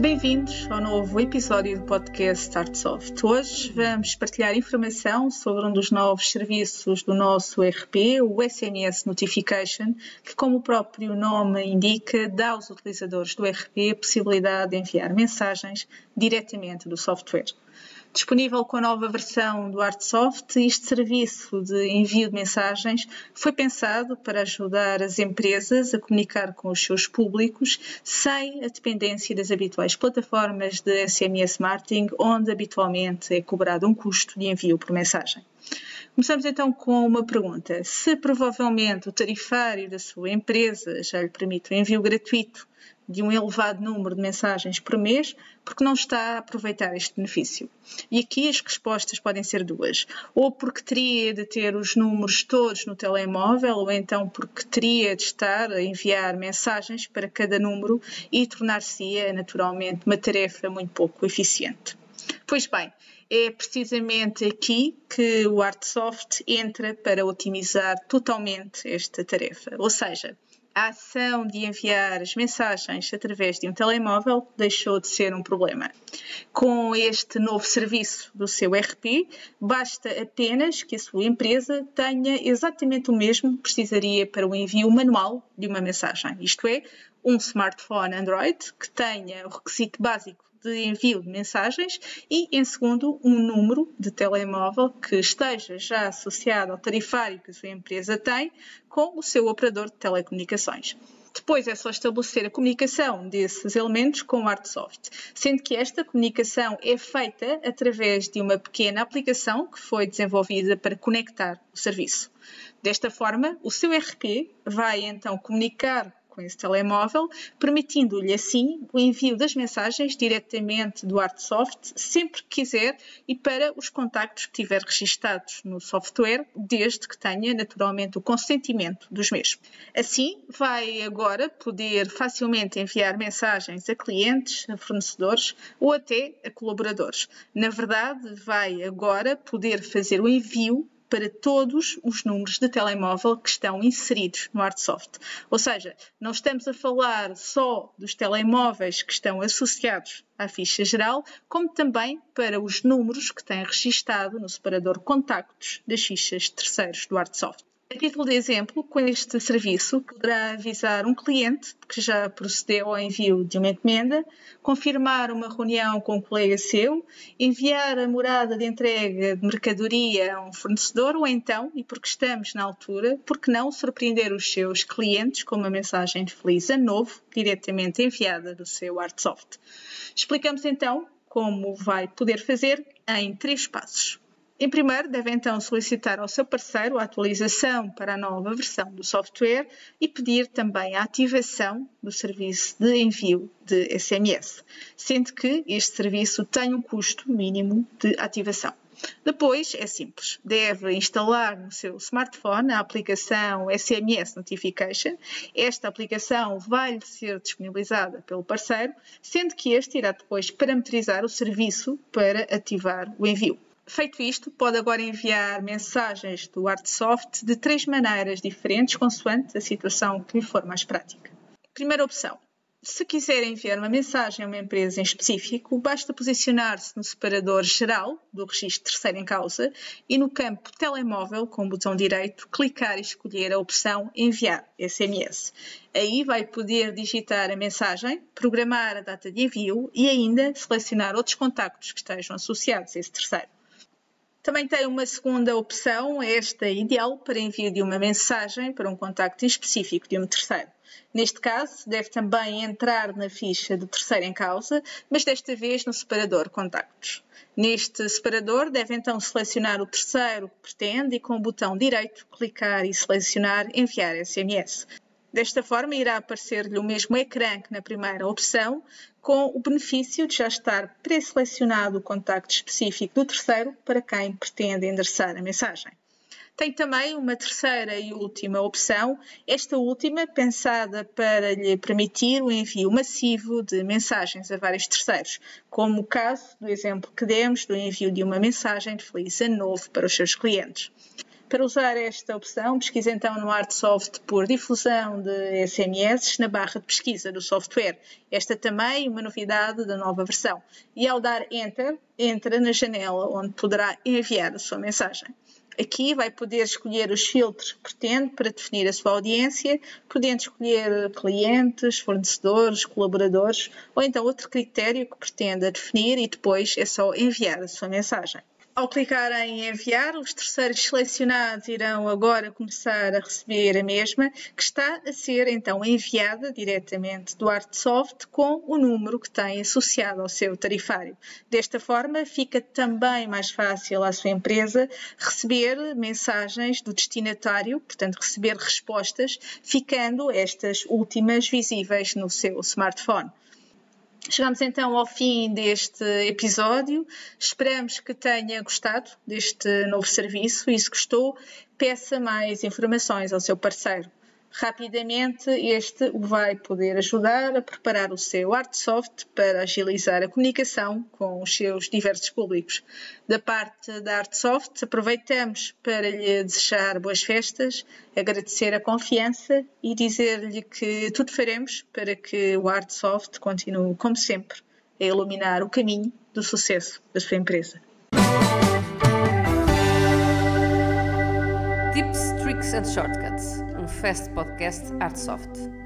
Bem-vindos ao novo episódio do podcast StartSoft. Hoje vamos partilhar informação sobre um dos novos serviços do nosso ERP, o SMS Notification, que, como o próprio nome indica, dá aos utilizadores do ERP a possibilidade de enviar mensagens diretamente do software. Disponível com a nova versão do Artsoft, este serviço de envio de mensagens foi pensado para ajudar as empresas a comunicar com os seus públicos sem a dependência das habituais plataformas de SMS marketing, onde habitualmente é cobrado um custo de envio por mensagem. Começamos então com uma pergunta. Se provavelmente o tarifário da sua empresa já lhe permite o envio gratuito de um elevado número de mensagens por mês, porque não está a aproveitar este benefício. E aqui as respostas podem ser duas. Ou porque teria de ter os números todos no telemóvel, ou então porque teria de estar a enviar mensagens para cada número e tornar-se naturalmente uma tarefa muito pouco eficiente. Pois bem, é precisamente aqui que o Artsoft entra para otimizar totalmente esta tarefa. Ou seja, a ação de enviar as mensagens através de um telemóvel deixou de ser um problema. Com este novo serviço do seu RP, basta apenas que a sua empresa tenha exatamente o mesmo que precisaria para o envio manual de uma mensagem, isto é, um smartphone Android que tenha o requisito básico de envio de mensagens e, em segundo, um número de telemóvel que esteja já associado ao tarifário que a sua empresa tem com o seu operador de telecomunicações. Depois é só estabelecer a comunicação desses elementos com o Artsoft, sendo que esta comunicação é feita através de uma pequena aplicação que foi desenvolvida para conectar o serviço. Desta forma, o seu RP vai então comunicar com esse telemóvel, permitindo-lhe assim o envio das mensagens diretamente do Artsoft sempre que quiser e para os contactos que tiver registados no software, desde que tenha naturalmente o consentimento dos mesmos. Assim, vai agora poder facilmente enviar mensagens a clientes, a fornecedores ou até a colaboradores. Na verdade, vai agora poder fazer o envio para todos os números de telemóvel que estão inseridos no Artsoft. Ou seja, não estamos a falar só dos telemóveis que estão associados à ficha geral, como também para os números que têm registado no separador contactos das fichas terceiros do Artsoft. A título de exemplo, com este serviço, poderá avisar um cliente que já procedeu ao envio de uma encomenda, confirmar uma reunião com um colega seu, enviar a morada de entrega de mercadoria a um fornecedor ou então, e porque estamos na altura, por que não surpreender os seus clientes com uma mensagem de feliz ano novo diretamente enviada do seu Artsoft. Explicamos então como vai poder fazer em três passos. Em primeiro, deve então solicitar ao seu parceiro a atualização para a nova versão do software e pedir também a ativação do serviço de envio de SMS, sendo que este serviço tem um custo mínimo de ativação. Depois é simples, deve instalar no seu smartphone a aplicação SMS Notification. Esta aplicação vai ser disponibilizada pelo parceiro, sendo que este irá depois parametrizar o serviço para ativar o envio. Feito isto, pode agora enviar mensagens do Artsoft de três maneiras diferentes, consoante a situação que lhe for mais prática. Primeira opção. Se quiser enviar uma mensagem a uma empresa em específico, basta posicionar-se no separador geral do registro terceiro em causa e no campo telemóvel, com o botão direito, clicar e escolher a opção Enviar SMS. Aí vai poder digitar a mensagem, programar a data de envio e ainda selecionar outros contactos que estejam associados a esse terceiro. Também tem uma segunda opção, esta ideal para envio de uma mensagem para um contacto específico de um terceiro. Neste caso, deve também entrar na ficha do terceiro em causa, mas desta vez no separador Contactos. Neste separador, deve então selecionar o terceiro que pretende e com o botão direito clicar e selecionar Enviar SMS. Desta forma, irá aparecer-lhe o mesmo ecrã que na primeira opção, com o benefício de já estar pré-selecionado o contacto específico do terceiro para quem pretende endereçar a mensagem. Tem também uma terceira e última opção, esta última pensada para lhe permitir o envio massivo de mensagens a vários terceiros, como o caso do exemplo que demos do envio de uma mensagem de Feliz Ano Novo para os seus clientes. Para usar esta opção, pesquise então no Artsoft por difusão de SMS na barra de pesquisa do software. Esta também é uma novidade da nova versão. E ao dar Enter, entra na janela onde poderá enviar a sua mensagem. Aqui vai poder escolher os filtros que pretende para definir a sua audiência, podendo escolher clientes, fornecedores, colaboradores ou então outro critério que pretenda definir e depois é só enviar a sua mensagem. Ao clicar em enviar, os terceiros selecionados irão agora começar a receber a mesma, que está a ser então enviada diretamente do Artsoft com o número que tem associado ao seu tarifário. Desta forma, fica também mais fácil à sua empresa receber mensagens do destinatário, portanto, receber respostas, ficando estas últimas visíveis no seu smartphone. Chegamos então ao fim deste episódio. Esperamos que tenha gostado deste novo serviço e, se gostou, peça mais informações ao seu parceiro. Rapidamente, este vai poder ajudar a preparar o seu Artsoft para agilizar a comunicação com os seus diversos públicos. Da parte da Artsoft, aproveitamos para lhe desejar boas festas, agradecer a confiança e dizer-lhe que tudo faremos para que o Artsoft continue, como sempre, a iluminar o caminho do sucesso da sua empresa. Tips, Tricks and Shortcuts, fast podcast Artsoft.